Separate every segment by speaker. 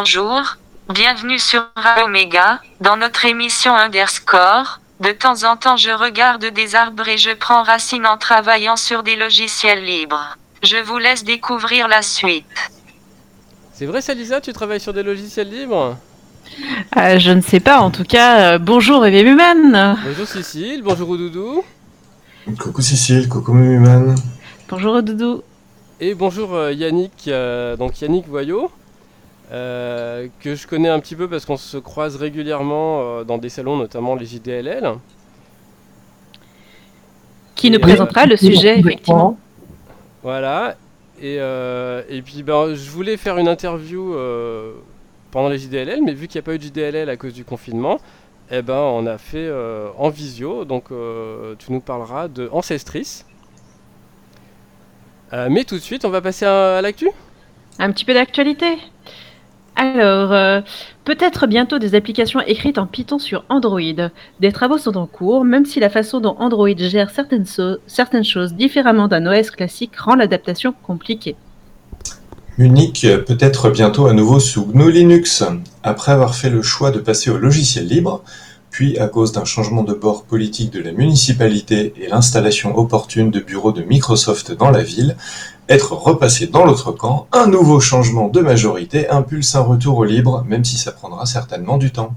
Speaker 1: Bonjour, bienvenue sur Omega, dans notre émission Underscore. De temps en temps je regarde des arbres et je prends racine en travaillant sur des logiciels libres. Je vous laisse découvrir la suite.
Speaker 2: C'est vrai Salisa, tu travailles sur des logiciels libres?
Speaker 3: Euh, je ne sais pas, en tout cas, euh, bonjour Muman.
Speaker 2: Bonjour Cécile, bonjour Oudoudou.
Speaker 4: Coucou Cécile, coucou Mumuman.
Speaker 3: Bonjour Doudou.
Speaker 2: Et bonjour euh, Yannick, euh, donc Yannick Voyot, euh, que je connais un petit peu parce qu'on se croise régulièrement euh, dans des salons, notamment les JDLL.
Speaker 3: Qui nous
Speaker 2: Et-
Speaker 3: présentera le sujet, effectivement.
Speaker 2: Voilà. Et, euh, et puis ben, je voulais faire une interview euh, pendant les JDLL, mais vu qu'il n'y a pas eu de JDLL à cause du confinement, eh ben, on a fait euh, en visio. Donc euh, tu nous parleras de Ancestris. Euh, mais tout de suite, on va passer à, à l'actu.
Speaker 3: Un petit peu d'actualité. Alors, euh, peut-être bientôt des applications écrites en Python sur Android. Des travaux sont en cours, même si la façon dont Android gère certaines, certaines choses différemment d'un OS classique rend l'adaptation compliquée.
Speaker 4: Munich peut-être bientôt à nouveau sous GNU Linux. Après avoir fait le choix de passer au logiciel libre, puis à cause d'un changement de bord politique de la municipalité et l'installation opportune de bureaux de Microsoft dans la ville, être repassé dans l'autre camp, un nouveau changement de majorité impulse un retour au libre, même si ça prendra certainement du temps.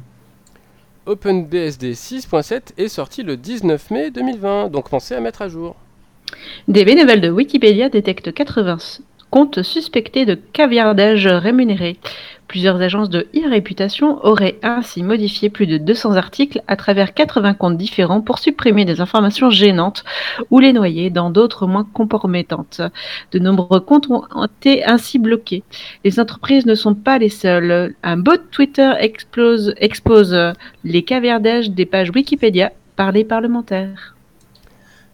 Speaker 2: OpenBSD 6.7 est sorti le 19 mai 2020, donc pensez à mettre à jour.
Speaker 3: Des bénévoles de Wikipédia détectent 80 comptes suspectés de caviardage rémunéré. Plusieurs agences de e-réputation auraient ainsi modifié plus de 200 articles à travers 80 comptes différents pour supprimer des informations gênantes ou les noyer dans d'autres moins compromettantes. De nombreux comptes ont été ainsi bloqués. Les entreprises ne sont pas les seules. Un bot Twitter expose les caviardages des pages Wikipédia par les parlementaires.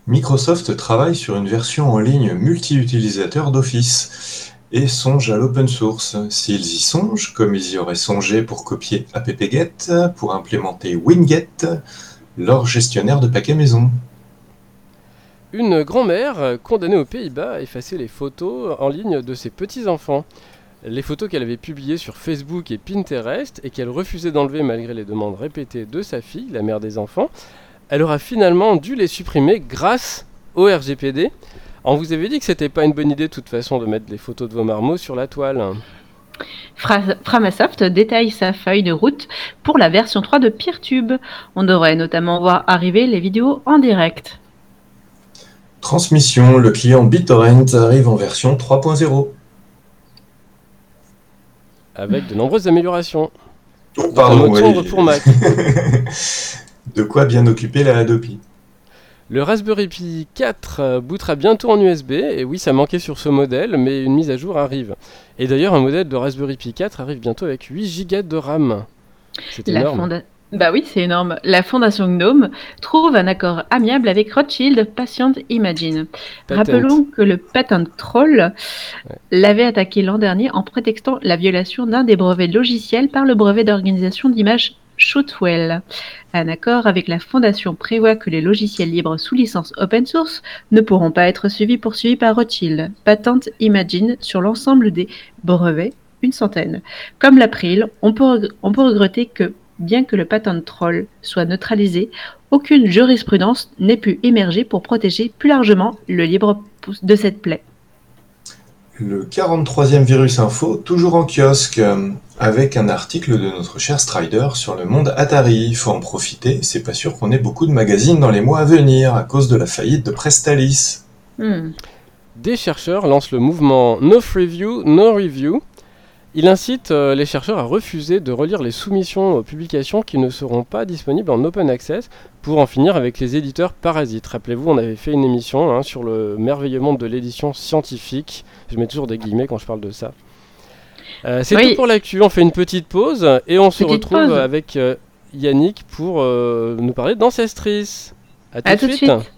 Speaker 4: Microsoft travaille sur une version en ligne multi-utilisateur d'Office et songe à l'open source. S'ils y songent, comme ils y auraient songé pour copier app-get, pour implémenter Winget, leur gestionnaire de paquets maison.
Speaker 2: Une grand-mère condamnée aux Pays-Bas à effacer les photos en ligne de ses petits-enfants. Les photos qu'elle avait publiées sur Facebook et Pinterest et qu'elle refusait d'enlever malgré les demandes répétées de sa fille, la mère des enfants, elle aura finalement dû les supprimer grâce au RGPD. On vous avait dit que c'était pas une bonne idée de toute façon de mettre les photos de vos marmots sur la toile.
Speaker 3: Fra- Framasoft détaille sa feuille de route pour la version 3 de PeerTube. On devrait notamment voir arriver les vidéos en direct.
Speaker 4: Transmission, le client BitTorrent arrive en version 3.0.
Speaker 2: Avec de nombreuses améliorations.
Speaker 4: Oh,
Speaker 2: Pardon,
Speaker 4: oui.
Speaker 2: pour Mac.
Speaker 4: De quoi bien occuper la Adopi.
Speaker 2: Le Raspberry Pi 4 euh, bootera bientôt en USB, et oui, ça manquait sur ce modèle, mais une mise à jour arrive. Et d'ailleurs, un modèle de Raspberry Pi 4 arrive bientôt avec 8 Go de RAM. C'est
Speaker 3: La
Speaker 2: énorme.
Speaker 3: fonda- Bah oui, c'est énorme. La fondation GNOME trouve un accord amiable avec Rothschild Patient Imagine.
Speaker 2: Patent.
Speaker 3: Rappelons que le patent troll l'avait attaqué l'an dernier en prétextant la violation d'un des brevets logiciels par le brevet d'organisation d'images Shootwell. Un accord avec la fondation prévoit que les logiciels libres sous licence open source ne pourront pas être suivis poursuivis par Rothschild Patent Imagine sur l'ensemble des brevets, une centaine. Comme l'April, on peut, regretter que, bien que le patent troll soit neutralisé, aucune jurisprudence n'ait pu émerger pour protéger plus largement le libre de cette plaie.
Speaker 4: Le 43e Virus Info, toujours en kiosque, euh, avec un article de notre cher Strider sur le monde Atari. Il faut en profiter, c'est pas sûr qu'on ait beaucoup de magazines dans les mois à venir à cause de la faillite de Prestalis.
Speaker 3: Hmm.
Speaker 2: Des chercheurs lancent le mouvement No Free View, No Review. Il incite euh, les chercheurs à refuser de relire les soumissions aux publications qui ne seront pas disponibles en open access pour en finir avec les éditeurs parasites. Rappelez-vous, on avait fait une émission hein, sur le merveilleux monde de l'édition scientifique. Je mets toujours des guillemets quand je parle de ça. Euh, C'est
Speaker 3: Oui.
Speaker 2: tout pour l'actu. On fait une petite pause et on se retrouve
Speaker 3: pause.
Speaker 2: avec euh, Yannick pour euh, nous parler d'Ancestris. À tout,
Speaker 3: À
Speaker 2: de
Speaker 3: tout de
Speaker 2: suite.
Speaker 3: suite.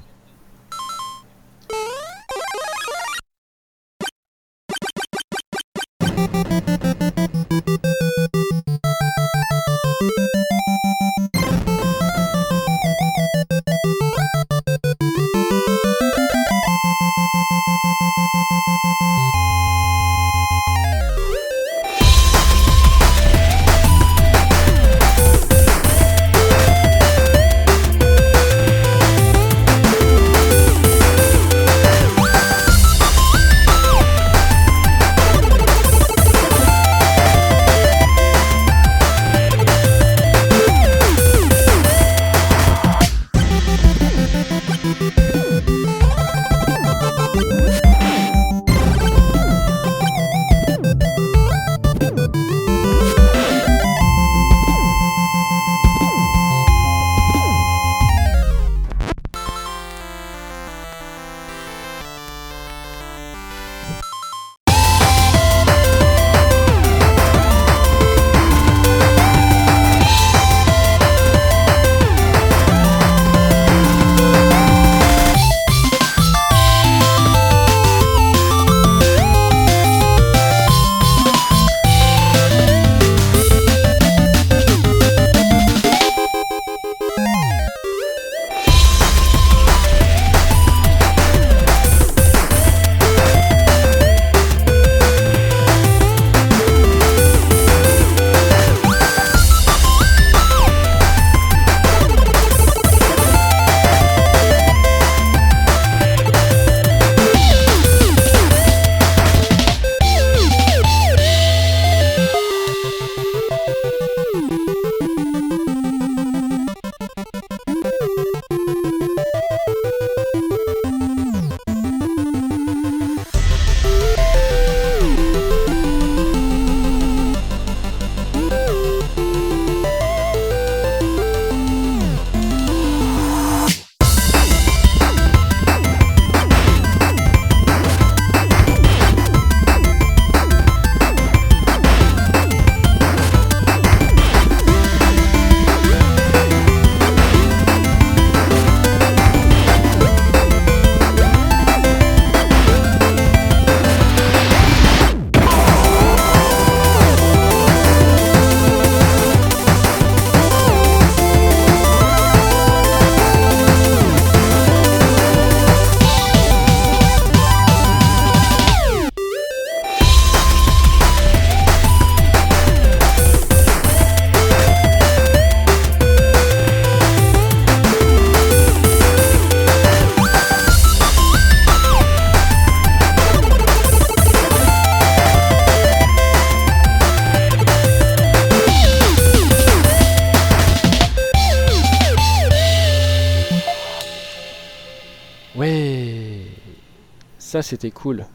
Speaker 2: Ça, c'était cool.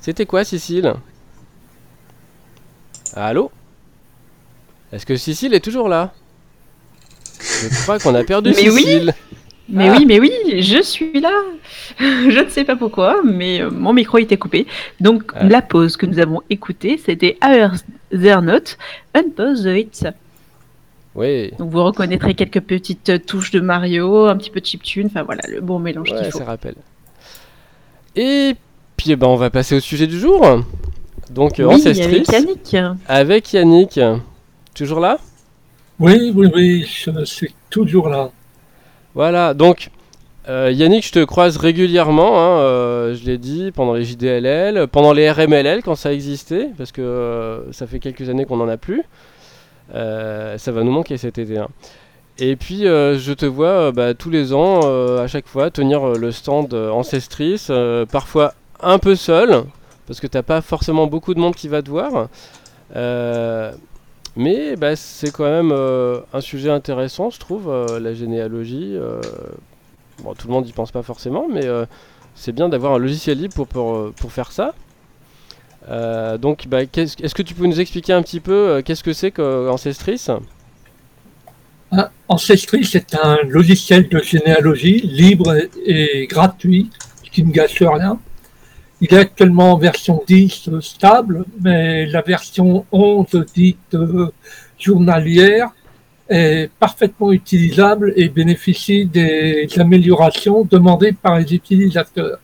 Speaker 2: C'était quoi, Cécile? Allô? Est-ce que Cécile est toujours là? Je crois qu'on a perdu
Speaker 3: Mais oui.
Speaker 2: Cécile.
Speaker 3: Mais
Speaker 2: Ah.
Speaker 3: oui, mais oui, je suis là. je ne sais pas pourquoi, mais euh, mon micro était coupé. Donc
Speaker 2: Ah.
Speaker 3: la pause que nous avons écoutée, c'était Our There Not, Unpause the Hits.
Speaker 2: Oui,
Speaker 3: Donc vous reconnaîtrez quelques petites touches de Mario, un petit peu de chiptune, enfin voilà, le bon mélange
Speaker 2: ouais,
Speaker 3: qu'il faut.
Speaker 2: ça rappelle. Et puis, eh ben, on va passer au sujet du jour. Donc, euh,
Speaker 3: Oui, avec Yannick.
Speaker 2: avec Yannick. Toujours là?
Speaker 5: Oui, oui, oui, je suis toujours là.
Speaker 2: Voilà, donc euh, Yannick, je te croise régulièrement, hein, euh, je l'ai dit, pendant les JDLL, pendant les RMLL quand ça existait, parce que euh, ça fait quelques années qu'on n'en a plus. Euh, ça va nous manquer cet été. hein. Et puis euh, je te vois euh, bah, tous les ans, euh, à chaque fois, tenir le stand Ancestrice, euh, parfois un peu seul, parce que t'as pas forcément beaucoup de monde qui va te voir. Mais bah, c'est quand même un sujet intéressant, je trouve, la généalogie. bon, tout le monde n'y pense pas forcément, mais c'est bien d'avoir un logiciel libre pour, pour, faire ça. Donc, bah, est-ce que tu peux nous expliquer un petit peu qu'est-ce que c'est qu'Ancestris
Speaker 5: Ancestry, c'est un logiciel de généalogie libre et, et gratuit, qui ne gâche rien. Il est actuellement en version 10 euh, stable, mais la version 11 dite euh, journalière est parfaitement utilisable et bénéficie des améliorations demandées par les utilisateurs.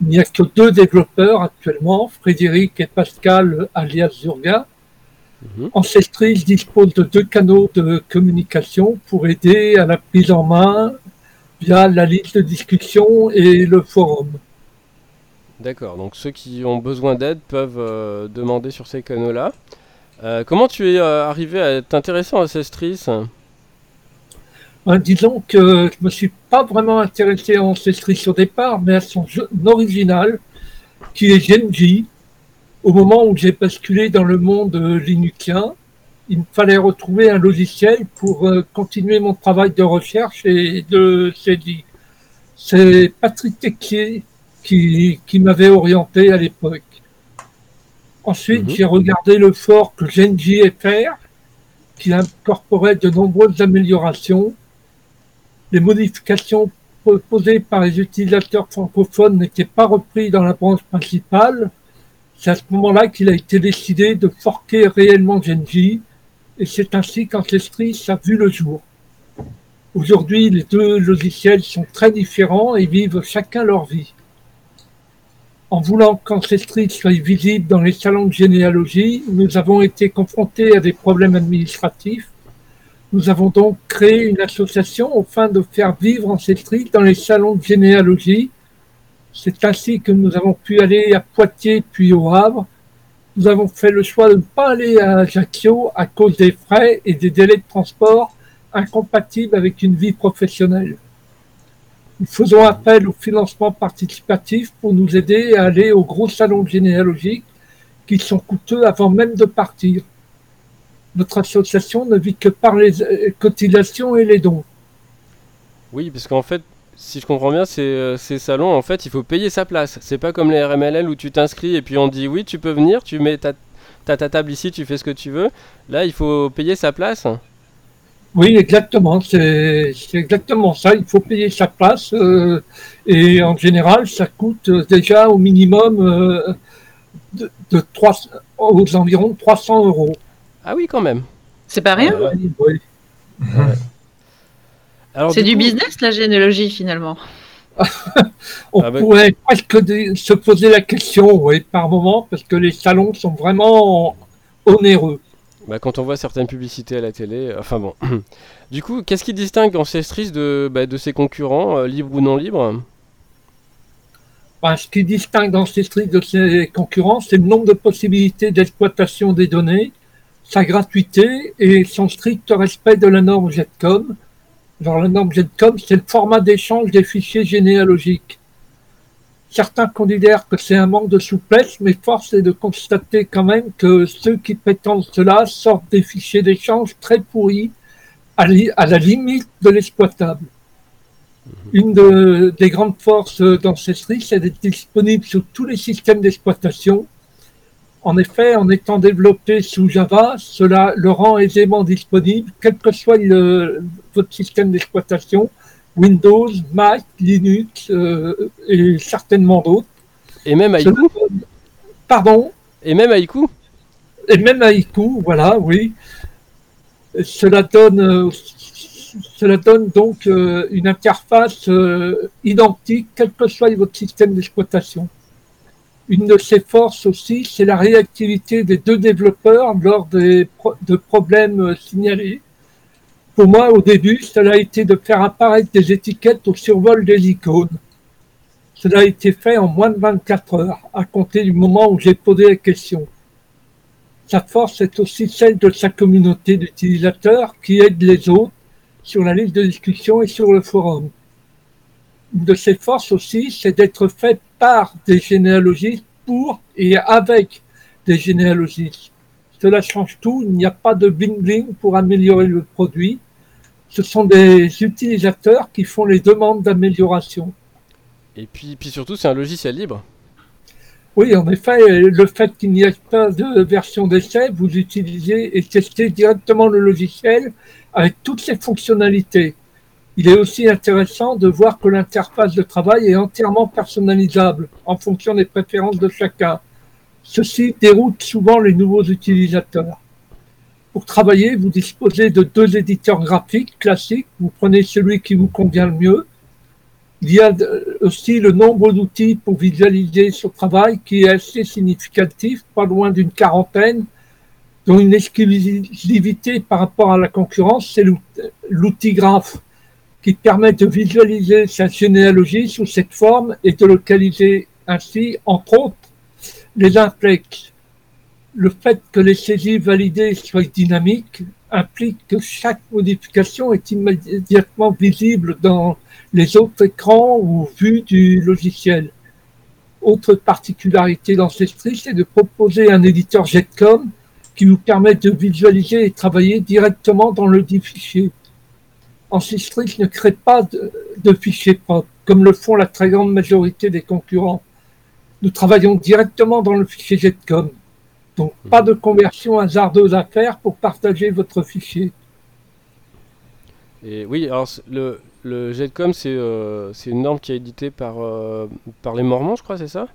Speaker 5: Il n'y a que deux développeurs actuellement, Frédéric et Pascal alias Zurga,
Speaker 2: Mhm.
Speaker 5: Ancestris dispose de deux canaux de communication pour aider à la prise en main via la liste de discussion et le forum.
Speaker 2: D'accord, donc ceux qui ont besoin d'aide peuvent euh, demander sur ces canaux-là. Euh, comment tu es euh, arrivé à t'intéresser à Ancestris
Speaker 5: Ben, disons que je me suis pas vraiment intéressé à Ancestris au départ, mais à son jeu original, qui est Genji. Au moment où j'ai basculé dans le monde euh, linuxien, il me fallait retrouver un logiciel pour euh, continuer mon travail de recherche et de saisie. C'est Patrick Tequier qui, qui m'avait orienté à l'époque. Ensuite,
Speaker 2: Mhm.
Speaker 5: j'ai regardé le fork Genji FR, qui incorporait de nombreuses améliorations. Les modifications proposées par les utilisateurs francophones n'étaient pas reprises dans la branche principale. C'est à ce moment-là qu'il a été décidé de forquer réellement Genji, et c'est ainsi qu'Ancestris a vu le jour. Aujourd'hui, les deux logiciels sont très différents et vivent chacun leur vie. En voulant qu'Ancestris soit visible dans les salons de généalogie, nous avons été confrontés à des problèmes administratifs. Nous avons donc créé une association afin de faire vivre Ancestris dans les salons de généalogie. C'est ainsi que nous avons pu aller à Poitiers puis au Havre. Nous avons fait le choix de ne pas aller à Ajaccio à cause des frais et des délais de transport incompatibles avec une vie professionnelle. Nous faisons appel au financement participatif pour nous aider à aller aux gros salons généalogiques qui sont coûteux avant même de partir. Notre association ne vit que par les euh, cotisations et les dons.
Speaker 2: Oui, parce qu'en fait, si je comprends bien, c'est, euh, ces salons, en fait, il faut payer sa place. C'est pas comme les RMLL où tu t'inscris et puis on dit oui, tu peux venir, tu mets ta, ta table ici, tu fais ce que tu veux. Là, il faut payer sa place.
Speaker 5: Oui, exactement. C'est c'est exactement ça. Il faut payer sa place. euh, et en général, ça coûte euh, déjà au minimum euh, de, de 3, aux environs de 300 euros.
Speaker 2: Ah oui, quand même.
Speaker 3: C'est pas rien?
Speaker 5: Oui.
Speaker 2: Alors,
Speaker 3: C'est du
Speaker 2: coup-
Speaker 3: business la généalogie finalement.
Speaker 5: On
Speaker 2: Ah bah-
Speaker 5: pourrait presque se poser la question, oui, par moment, parce que les salons sont vraiment onéreux.
Speaker 2: Bah, quand on voit certaines publicités à la télé, euh, enfin bon. du coup, qu'est-ce qui distingue Ancestris de, bah, de ses concurrents, euh, libres ou non libres?
Speaker 5: Enfin, ce qui distingue Ancestry de ses concurrents, c'est le nombre de possibilités d'exploitation des données, sa gratuité et son strict respect de la norme GETCOM. Alors, la norme GETCOM, c'est le format d'échange des fichiers généalogiques. Certains considèrent que c'est un manque de souplesse, mais force est de constater quand même que ceux qui prétendent cela sortent des fichiers d'échange très pourris, à li- à la limite de l'exploitable. Une de- des grandes forces d'Ancestry, c'est d'être disponible sur tous les systèmes d'exploitation. En effet, en étant développé sous Java, cela le rend aisément disponible, quel que soit le- votre système d'exploitation, Windows, Mac, Linux euh, et certainement d'autres.
Speaker 2: Et même Haïku
Speaker 5: Pardon?
Speaker 2: Et même Haïku
Speaker 5: et même Haïku, voilà, oui. Cela donne, euh, cela donne donc euh, une interface identique, quel que soit votre système d'exploitation. Une de ses forces aussi, c'est la réactivité des deux développeurs lors des de problèmes euh, signalés. Pour moi, au début, cela a été de faire apparaître des étiquettes au survol des icônes. Cela a été fait en moins de 24 heures, à compter du moment où j'ai posé la question. Sa force est aussi celle de sa communauté d'utilisateurs qui aident les autres sur la liste de discussion et sur le forum. Une de ses forces aussi, c'est d'être fait par des généalogistes pour et avec des généalogistes. Cela change tout, il n'y a pas de bling-bling pour améliorer le produit. Ce sont des utilisateurs qui font les demandes d'amélioration.
Speaker 2: Et puis, puis surtout, c'est un logiciel libre.
Speaker 5: Oui, en effet, le fait qu'il n'y ait pas de version d'essai, vous utilisez et testez directement le logiciel avec toutes ses fonctionnalités. Il est aussi intéressant de voir que l'interface de travail est entièrement personnalisable en fonction des préférences de chacun. Ceci déroute souvent les nouveaux utilisateurs. Pour travailler, vous disposez de deux éditeurs graphiques classiques. Vous prenez celui qui vous convient le mieux. Il y a aussi le nombre d'outils pour visualiser ce travail qui est assez significatif, pas loin d'une quarantaine, dont une exclusivité par rapport à la concurrence, c'est l'out- l'outil graphe qui permet de visualiser sa généalogie sous cette forme et de localiser ainsi, entre autres, les inflex. Le fait que les saisies validées soient dynamiques implique que chaque modification est immédiatement visible dans les autres écrans ou vues du logiciel. Autre particularité d'Ancestry, c'est de proposer un éditeur JetCom qui vous permet de visualiser et travailler directement dans le fichier. Ancestry ne crée pas de, de fichiers propres, comme le font la très grande majorité des concurrents. Nous travaillons directement dans le fichier JetCom. Donc, pas de conversion hasardeuse à faire pour partager votre fichier.
Speaker 2: Et oui, alors le, le c'est euh, c'est une norme qui est éditée par, euh, par les Mormons, je crois, c'est ça?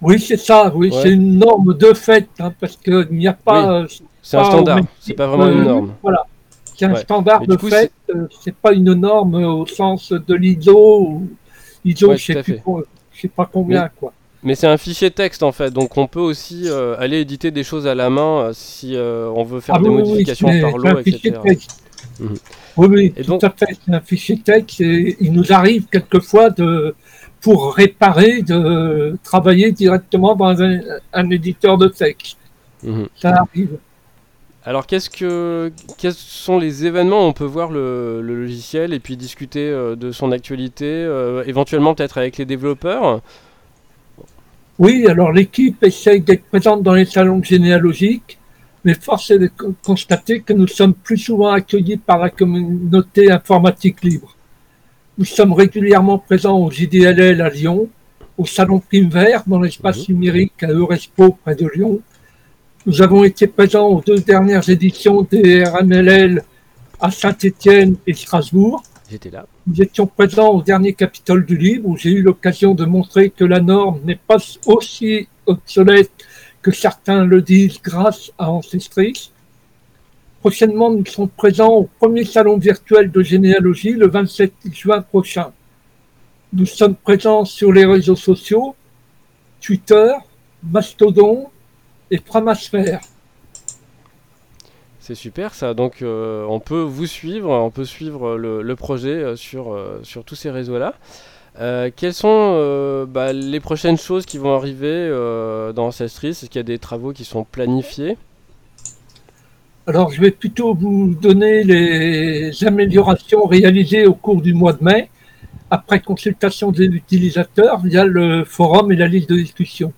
Speaker 5: Oui, c'est ça, oui,
Speaker 2: Ouais.
Speaker 5: c'est une norme de fait, hein, parce qu'il n'y a pas. euh,
Speaker 2: C'est un standard, c'est pas vraiment une norme.
Speaker 5: Voilà, c'est un
Speaker 2: Ouais.
Speaker 5: standard de
Speaker 2: coup,
Speaker 5: fait, euh, c'est pas une norme au sens de l'ISO ISO,
Speaker 2: Ouais,
Speaker 5: je sais plus je sais pas combien, quoi.
Speaker 2: Mais c'est un fichier texte en fait, donc on peut aussi euh, aller éditer des choses à la main euh, si euh, on veut faire
Speaker 5: Ah
Speaker 2: des
Speaker 5: oui, oui, oui,
Speaker 2: modifications par lot,
Speaker 5: un
Speaker 2: etc.
Speaker 5: texte.
Speaker 2: Mhm.
Speaker 5: Oui, oui,
Speaker 2: Et
Speaker 5: tout
Speaker 2: donc-
Speaker 5: à fait, c'est un fichier texte et il nous arrive quelquefois de, pour réparer, de travailler directement dans un, un éditeur de texte.
Speaker 2: Mhm.
Speaker 5: Ça arrive.
Speaker 2: Alors qu'est-ce que quels sont les événements où on peut voir le, le logiciel et puis discuter euh, de son actualité, euh, éventuellement peut-être avec les développeurs?
Speaker 5: Oui, alors l'équipe essaye d'être présente dans les salons généalogiques, mais force est de co- constater que nous sommes plus souvent accueillis par la communauté informatique libre. Nous sommes régulièrement présents au JDLL à Lyon, au salon Prime Vert dans l'espace numérique à Eurespo près de Lyon. Nous avons été présents aux deux dernières éditions des RMLL à Saint-Étienne et Strasbourg.
Speaker 2: J'étais là.
Speaker 5: Nous étions présents au dernier Capitole du Livre où j'ai eu l'occasion de montrer que la norme n'est pas aussi obsolète que certains le disent grâce à Ancestris. Prochainement, nous serons présents au premier salon virtuel de généalogie le 27 juin prochain. Nous sommes présents sur les réseaux sociaux, Twitter, Mastodon et.
Speaker 2: C'est super ça, donc euh, on peut vous suivre, on peut suivre le, le projet euh, sur, euh, sur tous ces réseaux-là. Euh, quelles sont euh, bah, les prochaines choses qui vont arriver dans Ancestris Est-ce qu'il y a des travaux qui sont planifiés?
Speaker 5: Alors, je vais plutôt vous donner les améliorations réalisées au cours du mois de mai, après consultation des utilisateurs via le forum et la liste de discussion.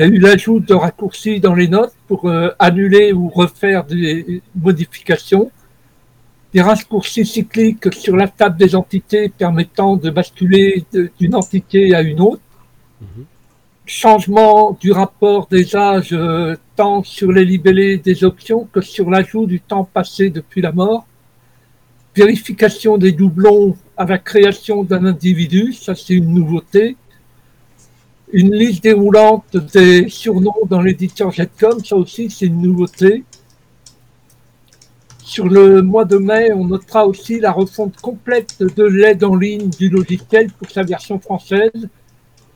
Speaker 5: Il y a eu l'ajout de raccourcis dans les notes pour euh, annuler ou refaire des modifications. des raccourcis cycliques sur la table des entités permettant de basculer d'une entité à une autre, mhm. changement du rapport des âges euh, tant sur les libellés des options que sur l'ajout du temps passé depuis la mort, vérification des doublons à la création d'un individu, ça c'est une nouveauté, une liste déroulante des surnoms dans l'éditeur Jetcom, ça aussi c'est une nouveauté. Sur le mois de mai, on notera aussi la refonte complète de l'aide en ligne du logiciel pour sa version française,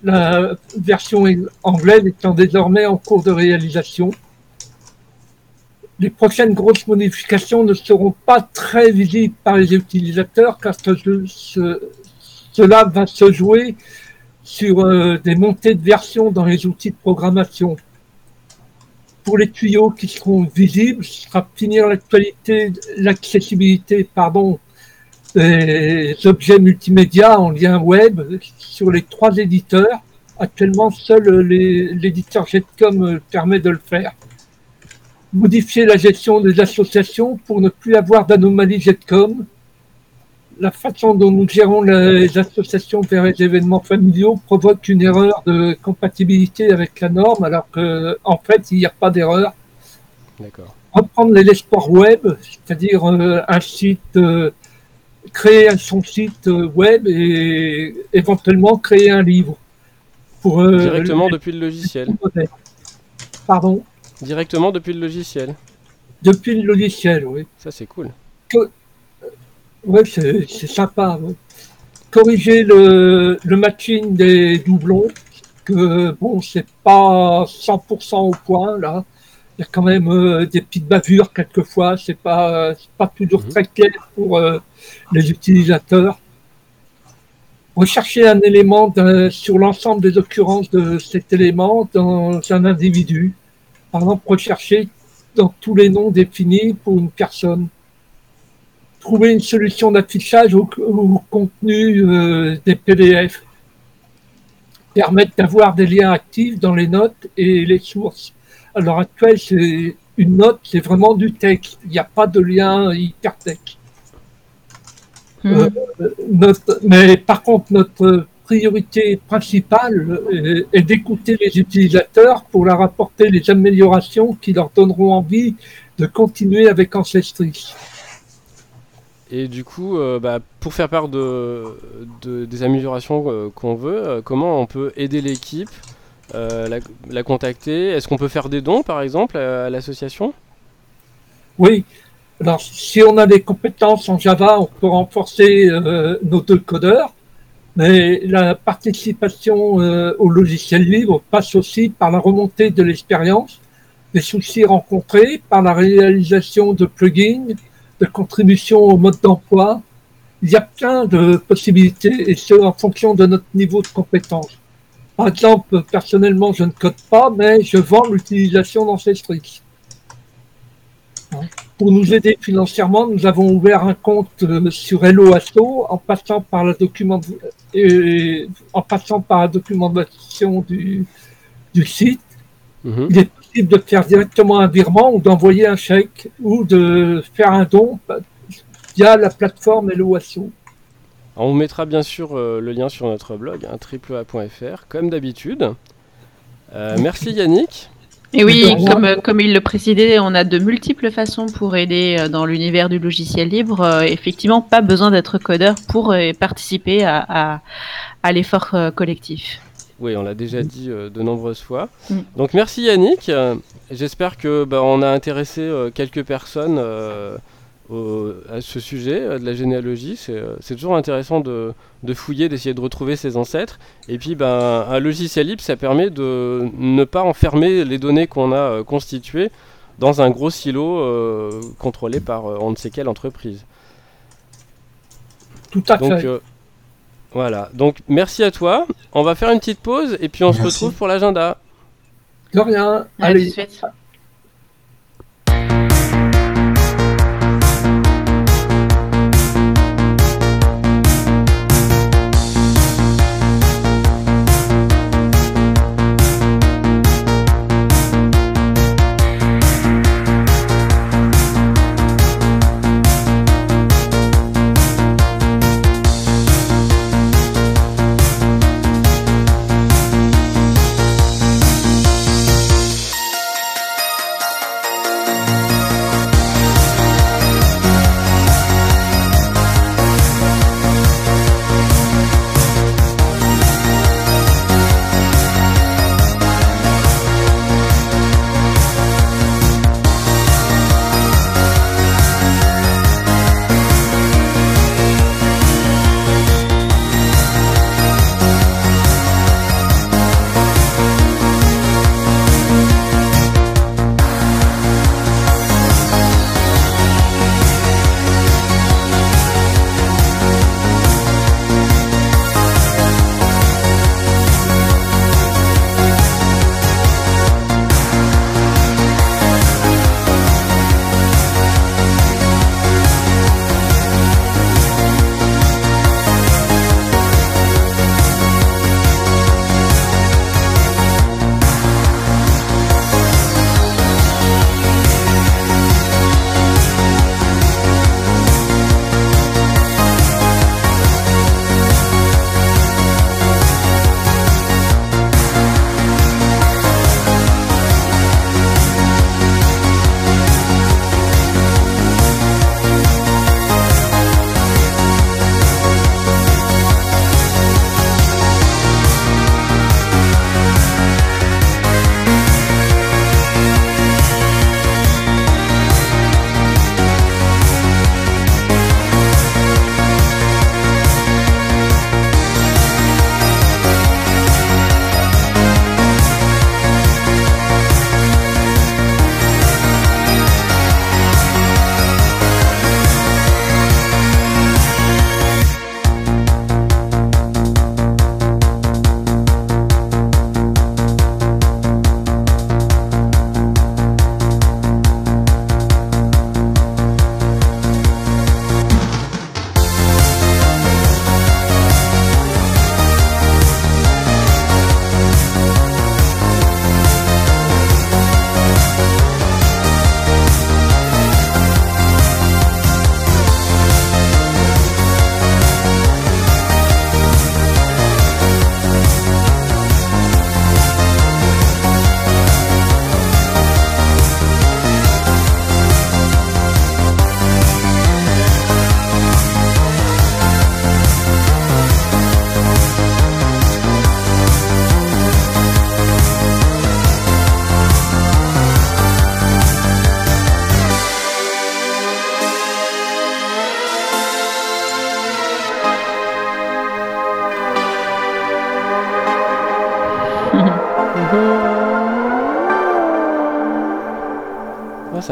Speaker 5: la version anglaise étant désormais en cours de réalisation. Les prochaines grosses modifications ne seront pas très visibles par les utilisateurs car cela va se jouer sur euh, des montées de versions dans les outils de programmation. Pour les tuyaux qui seront visibles, ce sera finir l'actualité, l'accessibilité, pardon, des objets multimédia en lien web sur les trois éditeurs. Actuellement, seul l'éditeur Jetcom permet de le faire. Modifier la gestion des associations pour ne plus avoir d'anomalies Jetcom la façon dont nous gérons les associations vers les événements familiaux provoque une erreur de compatibilité avec la norme, alors qu'en en fait, il n'y a pas d'erreur. D'accord. Reprendre les sports web, c'est-à-dire euh, un site, euh, créer son site euh, web et éventuellement créer un livre.
Speaker 2: Pour, Directement depuis le logiciel.
Speaker 5: Pardon?
Speaker 2: Directement depuis le logiciel.
Speaker 5: Depuis le logiciel, oui.
Speaker 2: Ça, c'est cool.
Speaker 5: Oui, c'est sympa. Corriger le, le, matching des doublons, que bon, c'est pas 100% au point là. Il y a quand même euh, des petites bavures quelquefois, c'est pas pas toujours mhm. très clair pour euh, les utilisateurs. Rechercher un élément sur l'ensemble des occurrences de cet élément dans un individu. Par exemple, rechercher dans tous les noms définis pour une personne trouver une solution d'affichage au, contenu euh, des PDF, permettre d'avoir des liens actifs dans les notes et les sources. À l'heure actuelle, c'est une note, c'est vraiment du texte. Il n'y a pas de lien hypertexte. Hmm. Euh, mais par contre, notre priorité principale est, d'écouter les utilisateurs pour leur apporter les améliorations qui leur donneront envie de continuer avec Ancestry.
Speaker 2: Et du coup, euh, bah, pour faire part de, des améliorations euh, qu'on veut, euh, comment on peut aider l'équipe, la, contacter? Est-ce qu'on peut faire des dons, par exemple, à, l'association?
Speaker 5: Oui. Alors, si on a des compétences en Java, on peut renforcer nos deux codeurs. Mais la participation au logiciel libre passe aussi par la remontée de l'expérience, des soucis rencontrés, par la réalisation de plugins, de contribution au mode d'emploi. Il y a plein de possibilités et c'est en fonction de notre niveau de compétence. Par exemple, personnellement, je ne code pas, mais je vends l'utilisation d'Ancestry. Pour nous aider financièrement, nous avons ouvert un compte euh, sur Hello en passant par la euh, en passant par la documentation du, du site. De faire directement un virement ou d'envoyer un chèque ou de faire un don via la plateforme LOASO.
Speaker 2: On mettra bien sûr euh, le lien sur notre blog, hein, triplea.fr, comme d'habitude. Euh, merci Yannick.
Speaker 3: Et oui, comme, comme, il le précisait, on a de multiples façons pour aider euh, dans l'univers du logiciel libre. effectivement, pas besoin d'être codeur pour participer à l'effort collectif.
Speaker 2: Oui, on l'a déjà dit euh, de nombreuses fois. Mm. Donc merci Yannick. J'espère que bah, on a intéressé euh, quelques personnes euh, à ce sujet de la généalogie. C'est toujours intéressant de, fouiller, d'essayer de retrouver ses ancêtres. Et puis ben, un logiciel libre, ça permet de ne pas enfermer les données qu'on a constituées dans un gros silo contrôlé par on ne sait quelle entreprise.
Speaker 5: Tout à fait.
Speaker 2: Voilà, donc merci à toi. On va faire une petite pause et puis on se retrouve pour l'agenda.
Speaker 5: De rien. Allez.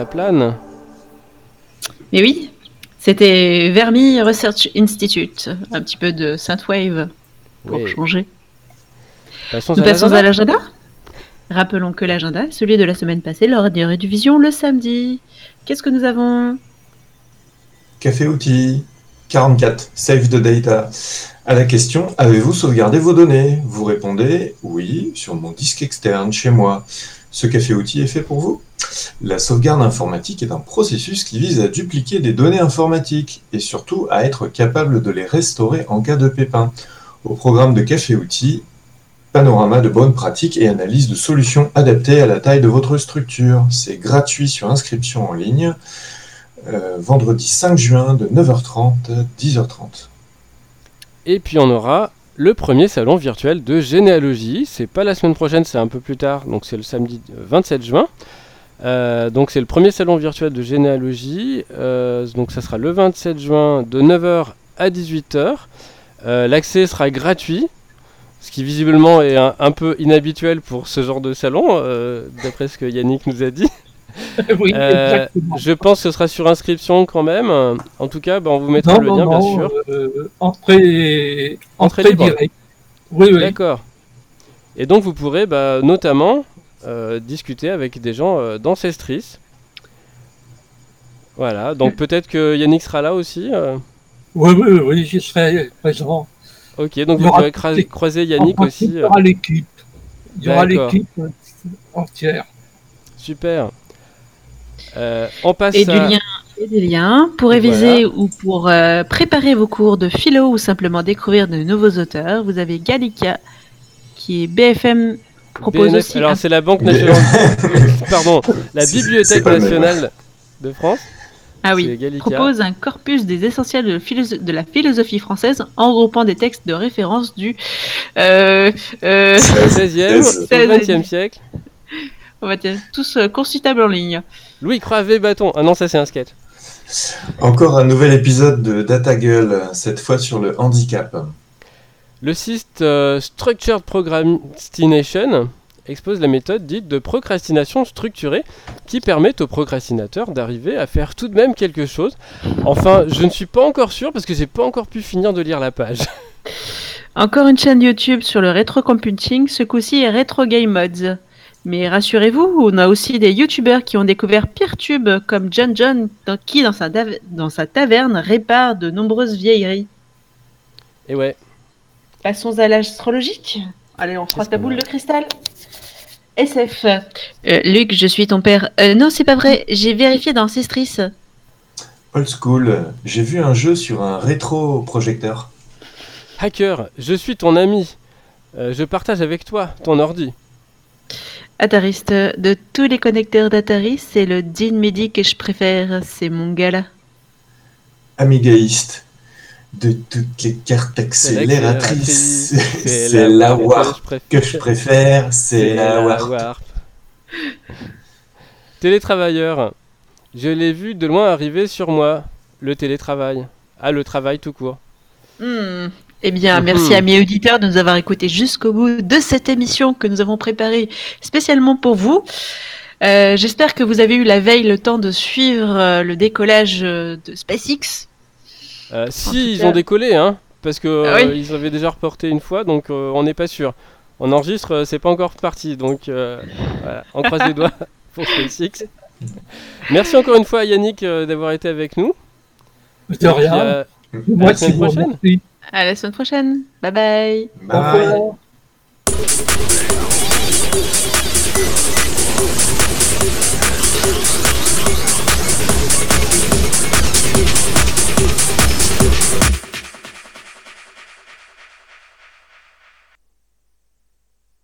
Speaker 2: Ça plane.
Speaker 3: Mais oui, c'était Vermi Research Institute, un petit peu de Synthwave pour
Speaker 2: Oui.
Speaker 3: changer.
Speaker 2: Passons
Speaker 3: Nous
Speaker 2: à
Speaker 3: passons
Speaker 2: l'agenda.
Speaker 3: à l'agenda. Rappelons que l'agenda est celui de la semaine passée lors des rediffusions le samedi. Qu'est-ce que nous avons?
Speaker 4: Café outil 44. Save the data. À la question Avez-vous sauvegardé vos données? Vous répondez Oui, sur mon disque externe chez moi. Ce café outil est fait pour vous La sauvegarde informatique est un processus qui vise à dupliquer des données informatiques et surtout à être capable de les restaurer en cas de pépin. Au programme de café outil, panorama de bonnes pratiques et analyse de solutions adaptées à la taille de votre structure. C'est gratuit sur inscription en ligne. Euh, vendredi 5 juin de 9h30 à 10h30.
Speaker 2: Et puis on aura le premier salon virtuel de généalogie. C'est pas la semaine prochaine, c'est un peu plus tard, donc c'est le samedi euh, 27 juin. Euh, donc c'est le premier salon virtuel de généalogie. Euh, donc ça sera le 27 juin de 9h à 18h. Euh, L'accès sera gratuit, ce qui visiblement est un, peu inhabituel pour ce genre de salon, euh, d'après ce que Yannick nous a dit.
Speaker 5: oui,
Speaker 2: Euh. Je pense que ce sera sur inscription quand même. En tout cas, bah, on vous mettra
Speaker 5: Non,
Speaker 2: le
Speaker 5: non,
Speaker 2: lien, bien sûr.
Speaker 5: euh, entrée,
Speaker 2: Entrée
Speaker 5: entrée
Speaker 2: libre.
Speaker 5: directe. Oui, oui.
Speaker 2: D'accord. Et donc vous pourrez bah, notamment euh, discuter avec des gens euh, d'ancestris. Voilà, donc peut-être que Yannick sera là aussi.
Speaker 5: Oui, oui, oui, j'y serai présent.
Speaker 2: Ok, donc vous pourrez croiser Yannick aussi.
Speaker 5: Il y aura l'équipe. Il y aura l'équipe entière.
Speaker 2: Super. Euh, on passe
Speaker 3: et du
Speaker 2: à...
Speaker 3: lien et des liens pour réviser ou pour euh, préparer vos cours de philo ou simplement découvrir de nouveaux auteurs. Vous avez Gallica qui est BFM propose
Speaker 2: BNF.
Speaker 3: aussi
Speaker 2: Alors
Speaker 3: un-
Speaker 2: c'est la Banque nationale... Pardon, la Bibliothèque nationale de France.
Speaker 3: ah oui propose un corpus des essentiels de, philo- de la philosophie française en regroupant des textes de référence du euh, euh,
Speaker 2: 16e au
Speaker 3: Seize.
Speaker 2: 20e siècle.
Speaker 3: on va dire tous euh, consultables en ligne.
Speaker 2: Louis Cravé Bâton. Ah non, ça c'est un sketch.
Speaker 4: Encore un nouvel épisode de Data Gueule, cette fois sur le handicap.
Speaker 2: Le site euh, Structured Procrastination expose la méthode dite de procrastination structurée qui permet aux procrastinateurs d'arriver à faire tout de même quelque chose. Enfin, je ne suis pas encore sûr parce que j'ai pas encore pu finir de lire la page.
Speaker 3: Encore une chaîne YouTube sur le rétro computing, ce coup-ci est Retro Game Mods. Mais rassurez-vous, on a aussi des youtubeurs qui ont découvert Peertube, comme John John, qui dans sa, dans sa taverne répare de nombreuses vieilleries.
Speaker 2: Et ouais,
Speaker 3: Passons à l'âge astrologique. Allez, on
Speaker 2: Qu'est-ce
Speaker 3: ta boule de cristal. SF. Euh, Luc, je suis ton père. Euh, non, c'est pas vrai. J'ai vérifié dans Ancestris.
Speaker 4: Old school, j'ai vu un jeu sur un rétro-projecteur.
Speaker 2: hacker, je suis ton ami. Euh, je partage avec toi ton ordi.
Speaker 3: Atariste, de tous les connecteurs d'Atari, c'est le Dean Midi que je préfère. C'est mon gala.
Speaker 4: Amigaïste, de toutes les cartes accélératrices,
Speaker 2: C'est
Speaker 4: la
Speaker 2: warp que je
Speaker 4: préfère, c'est la Warp.
Speaker 2: Warp. Télétravailleur. Je l'ai vu de loin arriver sur moi. Le télétravail. Ah, le travail tout court.
Speaker 3: Hmm. Eh bien,
Speaker 2: Mhm.
Speaker 3: merci à mes auditeurs de nous avoir écoutés jusqu'au bout de cette émission que nous avons préparée spécialement pour vous. Euh, J'espère que vous avez eu la veille le temps de suivre euh, le décollage euh, de SpaceX.
Speaker 2: Euh, si, ils
Speaker 3: cas-
Speaker 2: ont décollé, hein, parce que
Speaker 3: Ah oui.
Speaker 2: ils avaient déjà reporté une fois, donc euh, on n'est pas sûr. On enregistre, euh, c'est pas encore parti, donc euh, voilà, on croise les doigts pour SpaceX. Merci encore une fois à Yannick euh, d'avoir été avec nous.
Speaker 5: De
Speaker 2: puis,
Speaker 5: rien.
Speaker 2: euh,
Speaker 5: Moi,
Speaker 2: la semaine prochaine.
Speaker 3: À la semaine prochaine. Bye bye.